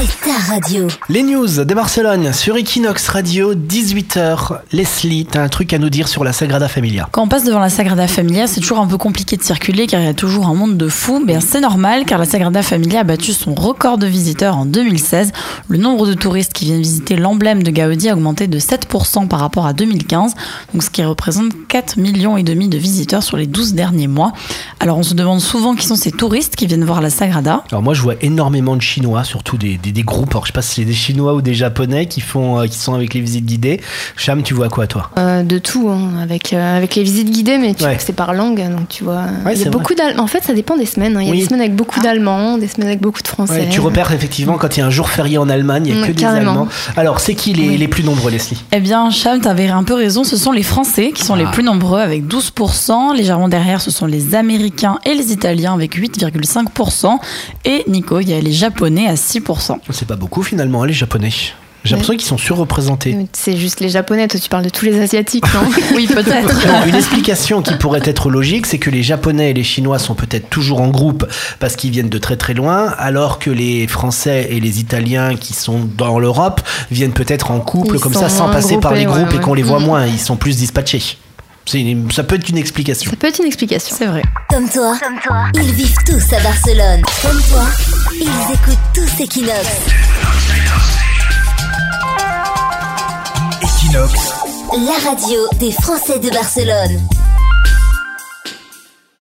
c'est ta radio. Les news de Barcelone sur Equinox Radio, 18h. Leslie, t'as un truc à nous dire sur la Sagrada Familia. Quand on passe devant la Sagrada Familia, c'est toujours un peu compliqué de circuler car il y a toujours un monde de fous. Mais c'est normal car la Sagrada Familia a battu son record de visiteurs en 2016. Le nombre de touristes qui viennent visiter l'emblème de Gaudi a augmenté de 7% par rapport à 2015, donc ce qui représente 4 millions et demi de visiteurs sur les 12 derniers mois. Alors on se demande souvent qui sont ces touristes qui viennent voir la Sagrada. Alors moi je vois énormément de Chinois, surtout des, des, des groupes, alors je sais pas si c'est des Chinois ou des Japonais qui font, euh, qui sont avec les visites guidées. Cham, tu vois quoi toi? Euh, de tout, hein, avec, euh, avec les visites guidées, mais tu Ouais. c'est par langue, donc tu vois. Ouais, il y a beaucoup En fait, ça dépend des semaines. hein. Il y a Oui. des semaines avec beaucoup d'Allemands, des semaines avec beaucoup de Français. Ouais, Tu repères effectivement quand il y a un jour férié en Allemagne, il n'y a que des carrément. Allemands. Alors c'est qui les, Oui. les plus nombreux Leslie? Eh bien, Cham, t'avais un peu raison, ce sont les Français qui sont les Ah. plus nombreux avec 12%. Légèrement derrière, ce sont les Américains et les Italiens avec 8,5%. Et Nico, il y a les Japonais à 6%. C'est pas beaucoup finalement, hein, les Japonais. J'ai l'impression qu'ils sont surreprésentés. C'est juste les Japonais, toi tu parles de tous les Asiatiques, non Oui, peut-être. Une explication qui pourrait être logique, c'est que les Japonais et les Chinois sont peut-être toujours en groupe parce qu'ils viennent de très très loin, alors que les Français et les Italiens qui sont dans l'Europe viennent peut-être en couple Ils comme ça sans passer par les groupes ouais, et qu'on les voit Mhm. moins. Ils sont plus dispatchés. Une- ça peut être une explication. Ça peut être une explication. C'est vrai. Comme toi, ils vivent tous à Barcelone. Comme toi, ils écoutent tous Equinox. Equinox, La radio des Français de Barcelone.